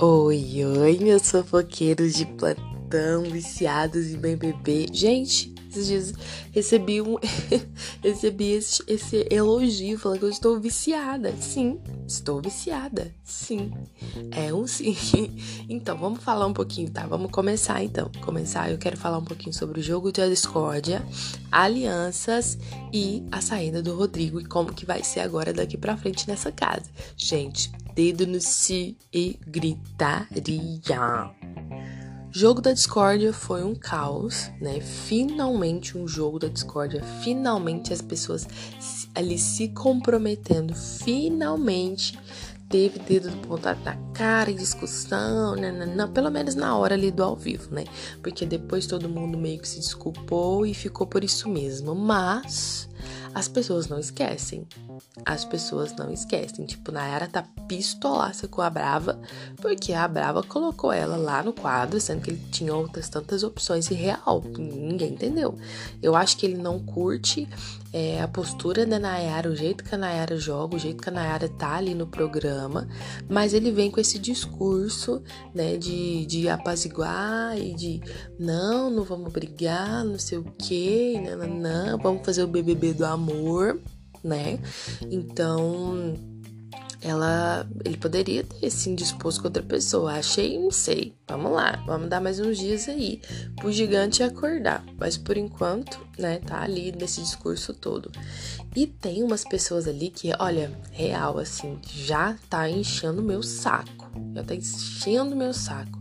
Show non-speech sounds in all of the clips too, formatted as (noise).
Oi, oi, meus fofoqueiros de plantão, viciados em BBB. Gente, esses dias recebi um (laughs) recebi esse, esse elogio falando que eu estou viciada. Sim, estou viciada. Sim. É um sim. (laughs) Então, vamos falar um pouquinho, tá? Vamos começar então. Começar, eu quero falar um pouquinho sobre o jogo de discórdia, alianças e a saída do Rodrigo e como que vai ser agora daqui para frente nessa casa. Gente, dedo no si e gritaria. Jogo da discórdia foi um caos, né? Finalmente um jogo da discórdia, finalmente as pessoas ali se comprometendo, finalmente teve dedo apontado na cara e discussão, nanana, pelo menos na hora ali do ao vivo, né? Porque depois todo mundo meio que se desculpou e ficou por isso mesmo. Mas as pessoas não esquecem. As pessoas não esquecem. Tipo, Nayara tá pistolaça com a Brava, porque a Brava colocou ela lá no quadro, sendo que ele tinha outras tantas opções e real. Ninguém entendeu. Eu acho que ele não curte é, a postura da Nayara, o jeito que a Nayara joga, o jeito que a Nayara tá ali no programa, mas ele vem com esse discurso, né, de, de apaziguar e de não, não vamos brigar, não sei o que, não, não, não, vamos fazer o BBB do amor, né? Então ela ele poderia ter se indisposto com outra pessoa. Achei, não sei. Vamos lá, vamos dar mais uns dias aí pro gigante acordar. Mas por enquanto, né, tá ali nesse discurso todo. E tem umas pessoas ali que, olha, real assim, já tá enchendo meu saco. Já tá enchendo meu saco.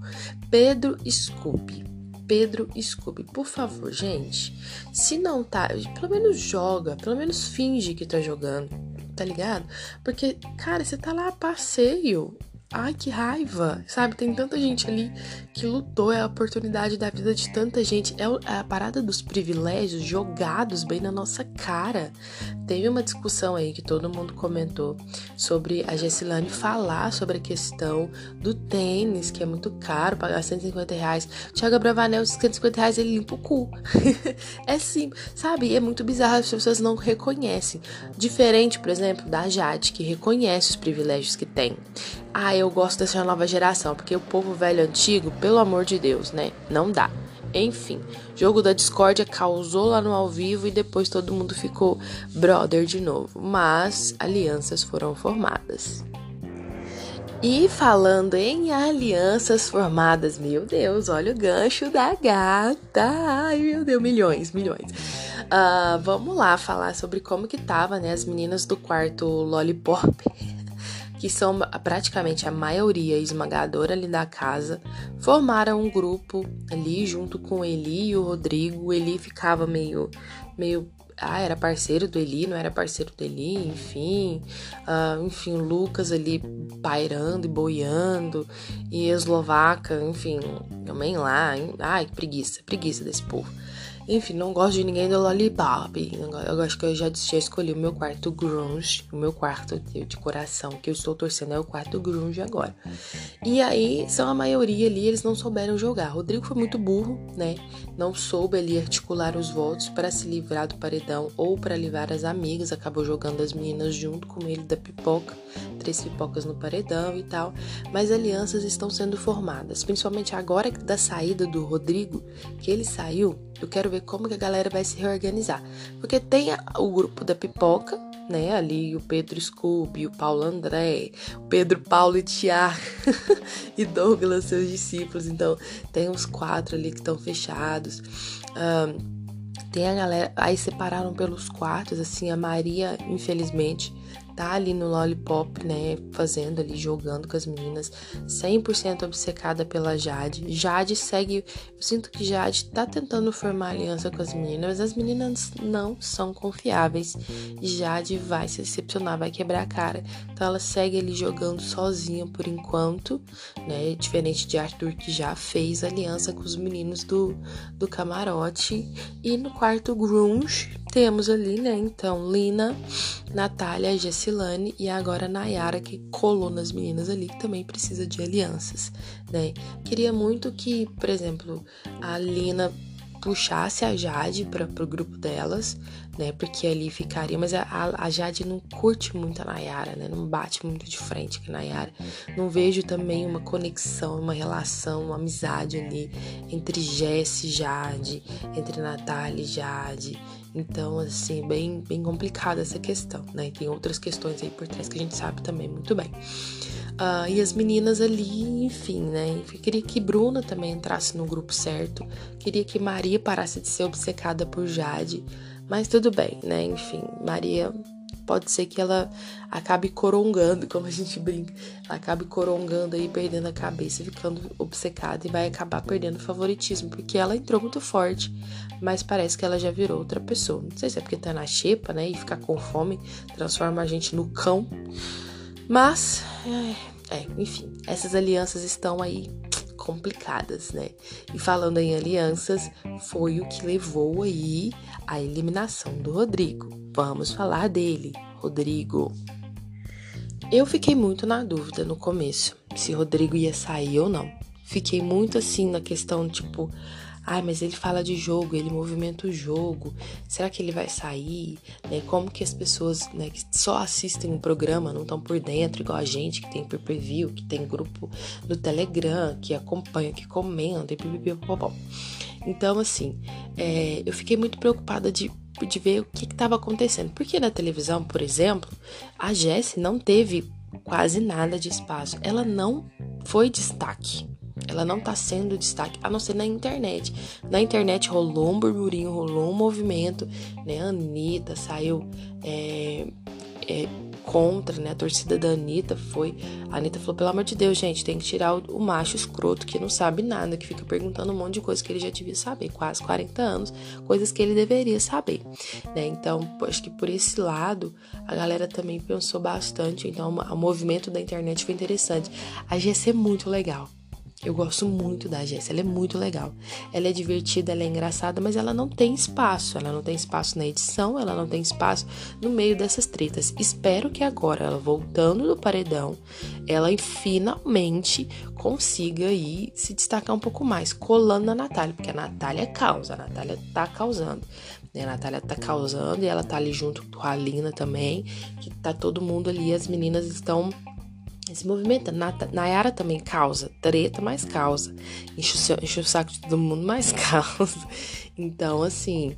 Pedro Scooby. Pedro Scooby, por favor, gente. Se não tá, pelo menos joga, pelo menos finge que tá jogando tá ligado? Porque, cara, você tá lá a passeio. Ai, que raiva, sabe? Tem tanta gente ali que lutou, é a oportunidade da vida de tanta gente. É, é a parada dos privilégios jogados bem na nossa cara. Teve uma discussão aí que todo mundo comentou sobre a Gessilane falar sobre a questão do tênis, que é muito caro, pagar 150 reais. Thiago Bravanel, 150 reais, ele limpa o cu. (laughs) é simples, sabe? É muito bizarro, as pessoas não reconhecem. Diferente, por exemplo, da Jade, que reconhece os privilégios que tem. Ah, eu gosto dessa nova geração, porque o povo velho antigo, pelo amor de Deus, né? Não dá. Enfim, jogo da discórdia causou lá no ao vivo e depois todo mundo ficou brother de novo. Mas alianças foram formadas. E falando em alianças formadas, meu Deus, olha o gancho da gata. Ai, meu Deus, milhões, milhões. Uh, vamos lá falar sobre como que tava, né, as meninas do quarto Lollipop que são praticamente a maioria esmagadora ali da casa, formaram um grupo ali junto com Eli e o Rodrigo. O Eli ficava meio, meio ah, era parceiro do Eli, não era parceiro do Eli, enfim. Uh, enfim, o Lucas ali pairando e boiando. E Eslovaca, enfim, também lá. Ai, que preguiça, preguiça desse povo. Enfim, não gosto de ninguém do Lollipop. Eu acho que eu já, já escolhi o meu quarto grunge, o meu quarto de, de coração, que eu estou torcendo é o quarto grunge agora. E aí, são a maioria ali, eles não souberam jogar. Rodrigo foi muito burro, né? Não soube ali articular os votos para se livrar do paredão ou para livrar as amigas. Acabou jogando as meninas junto com ele da pipoca, três pipocas no paredão e tal. Mas alianças estão sendo formadas, principalmente agora da saída do Rodrigo, que ele saiu eu quero ver como que a galera vai se reorganizar. Porque tem o grupo da pipoca, né? Ali o Pedro Scooby, o Paulo André, Pedro Paulo e Tiago (laughs) e Douglas, seus discípulos. Então, tem os quatro ali que estão fechados. Um, tem a galera. Aí separaram pelos quartos, assim, a Maria, infelizmente, tá ali no Lollipop, né, fazendo ali, jogando com as meninas, 100% obcecada pela Jade. Jade segue, eu sinto que Jade tá tentando formar aliança com as meninas, mas as meninas não são confiáveis. Jade vai se decepcionar, vai quebrar a cara. Então ela segue ali jogando sozinha por enquanto, né, diferente de Arthur que já fez aliança com os meninos do, do camarote. E no quarto grunge, temos ali, né, então, Lina, Natália, Jessilane e agora Nayara, que colou nas meninas ali, que também precisa de alianças, né. Queria muito que, por exemplo, a Lina puxasse a Jade para o grupo delas, né? Porque ali ficaria. Mas a, a Jade não curte muito a Nayara, né? Não bate muito de frente com a Nayara. Não vejo também uma conexão, uma relação, uma amizade ali entre Jess e Jade, entre Natália e Jade. Então, assim, bem, bem complicada essa questão, né? E tem outras questões aí por trás que a gente sabe também muito bem. Uh, e as meninas ali, enfim, né? Queria que Bruna também entrasse no grupo certo. Queria que Maria parasse de ser obcecada por Jade. Mas tudo bem, né? Enfim, Maria pode ser que ela acabe corongando, como a gente brinca. Ela acabe corongando aí, perdendo a cabeça, ficando obcecada e vai acabar perdendo o favoritismo, porque ela entrou muito forte, mas parece que ela já virou outra pessoa. Não sei se é porque tá na xepa, né? E ficar com fome transforma a gente no cão. Mas, é, enfim, essas alianças estão aí complicadas, né? E falando em alianças, foi o que levou aí à eliminação do Rodrigo. Vamos falar dele, Rodrigo. Eu fiquei muito na dúvida no começo se Rodrigo ia sair ou não. Fiquei muito assim na questão, tipo, Ai, mas ele fala de jogo, ele movimenta o jogo. Será que ele vai sair? Né? Como que as pessoas né, que só assistem o programa não estão por dentro, igual a gente que tem pay-per-view, que tem grupo no Telegram, que acompanha, que comenta, e pipipipopopó. Então, assim, é, eu fiquei muito preocupada de, de ver o que estava acontecendo. Porque na televisão, por exemplo, a Jessie não teve quase nada de espaço. Ela não foi destaque. Ela não tá sendo destaque, a não ser na internet. Na internet rolou um burburinho, rolou um movimento, né? A Anitta saiu é, é, contra, né? A torcida da Anitta foi. A Anitta falou: pelo amor de Deus, gente, tem que tirar o, o, macho escroto que não sabe nada, que fica perguntando um monte de coisa que ele já devia saber, quase 40 anos, coisas que ele deveria saber, né? Então, acho que por esse lado, a galera também pensou bastante. Então, o movimento da internet foi interessante. A GC é muito legal. Eu gosto muito da Jéssica, ela é muito legal. Ela é divertida, ela é engraçada, mas ela não tem espaço. Ela não tem espaço na edição, ela não tem espaço no meio dessas tretas. Espero que agora, ela voltando do paredão, ela finalmente consiga aí se destacar um pouco mais, colando na Natália, porque a Natália causa, a Natália tá causando. Né? A Natália tá causando e ela tá ali junto com a Lina também, que tá todo mundo ali, as meninas estão esse movimento, Nayara também causa treta, mais causa. Enche o, enche o saco de todo mundo, mais (laughs) causa. Então, assim,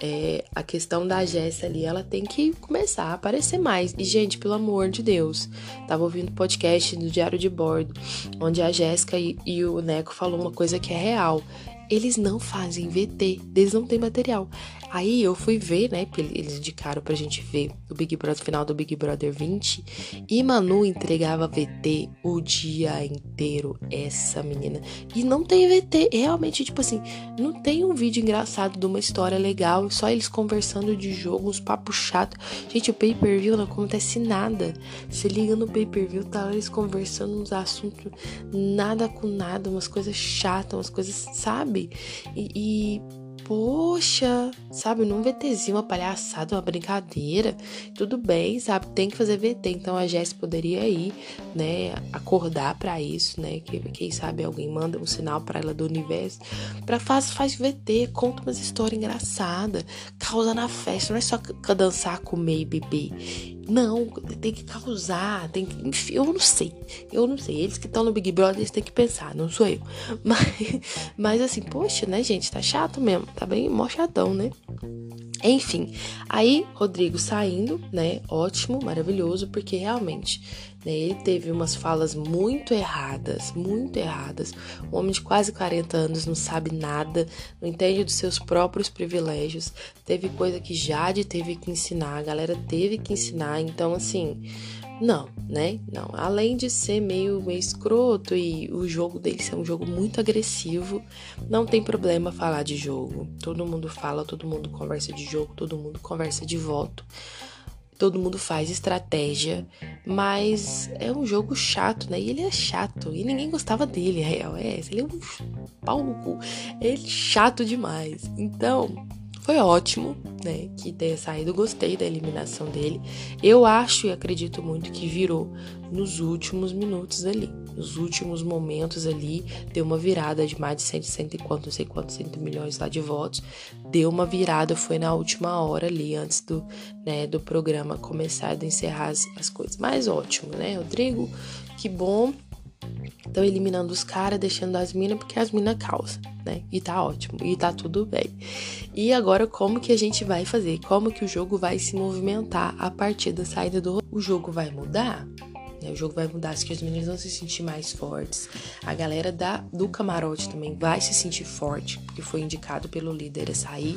é, a questão da Jéssica ali, ela tem que começar a aparecer mais. E, gente, pelo amor de Deus, tava ouvindo podcast do Diário de Bordo, onde a Jéssica e, e, o Neco falou uma coisa que é real. Eles não fazem VT, eles não têm material. Aí eu fui ver, né? Eles indicaram pra gente ver o Big Brother, final do Big Brother 20. E Manu entregava VT o dia inteiro, essa menina. E não tem VT, realmente, tipo assim, não tem um vídeo engraçado de uma história legal, só eles conversando de jogo, uns papos chatos. Gente, o pay per view não acontece nada. Você liga no pay per view, tá eles conversando uns assuntos nada com nada, umas coisas chatas, umas coisas, sabe? e, e poxa, sabe, num VTzinho, uma palhaçada, uma brincadeira, tudo bem, sabe, tem que fazer VT. Então a Jess poderia ir, né, acordar para isso, né, que, quem sabe alguém manda um sinal para ela do universo, para faz, faz VT, conta umas histórias engraçadas, causa na festa, não é só dançar, comer e beber. Não, tem que causar, tem que. Enfim, eu não sei. Eu não sei. Eles que estão no Big Brother, eles têm que pensar, não sou eu. (laughs) Mas, mas assim, poxa, né, gente? Tá chato mesmo. Tá bem mó chatão, né? Enfim, aí Rodrigo saindo, né? Ótimo, maravilhoso, porque realmente né, ele teve umas falas muito erradas, muito erradas. Um homem de quase 40 anos não sabe nada, não entende dos seus próprios privilégios. Teve coisa que Jade teve que ensinar, a galera teve que ensinar. Então, assim, não, né? Não. Além de ser meio, meio escroto e o jogo dele ser um jogo muito agressivo, não tem problema falar de jogo. Todo mundo fala, todo mundo conversa de jogo, todo mundo conversa de voto. Todo mundo faz estratégia, mas é um jogo chato, né? E ele é chato, e ninguém gostava dele, real é. Ele é um pau no cu. Ele é chato demais. Então, foi ótimo, né? Que tenha saído, gostei da eliminação dele. Eu acho e acredito muito que virou nos últimos minutos ali, nos últimos momentos ali, deu uma virada de mais de 100, 100 e quanto, não sei quantos, 100 milhões lá de votos. Deu uma virada, foi na última hora ali, antes do, né, do programa começar, de encerrar as, as coisas. Mas ótimo, né, Rodrigo? Que bom Estão eliminando os caras, deixando as minas, porque as minas causam, né? E tá ótimo, e tá tudo bem. E agora, como que a gente vai fazer? Como que o jogo vai se movimentar a partir da saída do. O jogo vai mudar? Né? O jogo vai mudar, acho que as meninas vão se sentir mais fortes. A galera da, do camarote também vai se sentir forte, porque foi indicado pelo líder a sair.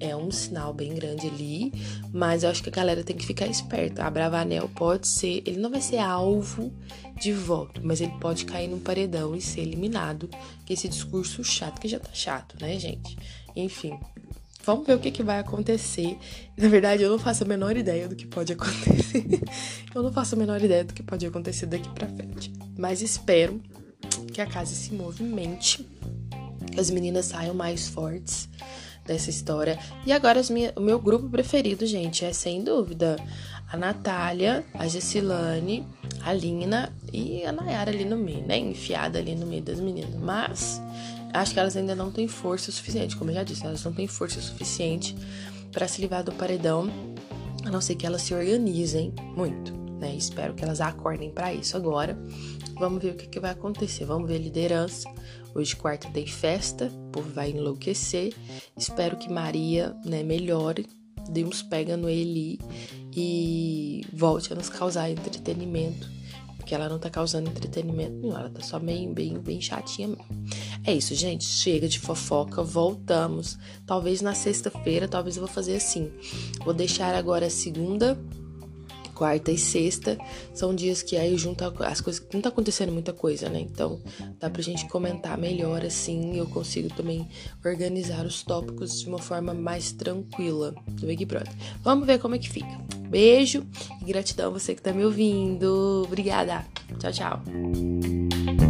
É um sinal bem grande ali, mas eu acho que a galera tem que ficar esperta. A Bravanel pode ser, ele não vai ser alvo de voto, mas ele pode cair num paredão e ser eliminado. Que esse discurso chato, que já tá chato, né, gente? Enfim, Vamos ver o que, que vai acontecer. Na verdade, eu não faço a menor ideia do que pode (laughs) acontecer. eu não faço a menor ideia do que pode acontecer daqui para frente. Mas espero que a casa se movimente, que as meninas saiam mais fortes dessa história. E agora minha, o meu grupo preferido, gente, é sem dúvida a Natália, a Gessilane, a Lina e a Nayara ali no meio, né? Enfiada ali no meio das meninas. Mas acho que elas ainda não têm força suficiente, como eu já disse, elas não têm força suficiente para se livrar do paredão, a não ser que elas se organizem muito, né? Espero que elas acordem para isso agora. Vamos ver o que, que vai acontecer. Vamos ver liderança. Hoje, quarta, tem festa, o povo vai enlouquecer. Espero que Maria né, melhore, dê uns pega no Eli e volte a nos causar entretenimento porque ela não tá causando entretenimento nenhum, ela tá só bem, bem, bem chatinha mesmo. É isso, gente. Chega de fofoca, voltamos. Talvez na sexta-feira, talvez eu vou fazer assim. Vou deixar agora a segunda quarta e sexta são dias que aí junta as coisas. Não tá acontecendo muita coisa, né? Então dá pra gente comentar melhor assim. Eu consigo também organizar os tópicos de uma forma mais tranquila do Big Brother. Vamos ver como é que fica. Beijo e gratidão a você que tá me ouvindo. Obrigada. Tchau, tchau.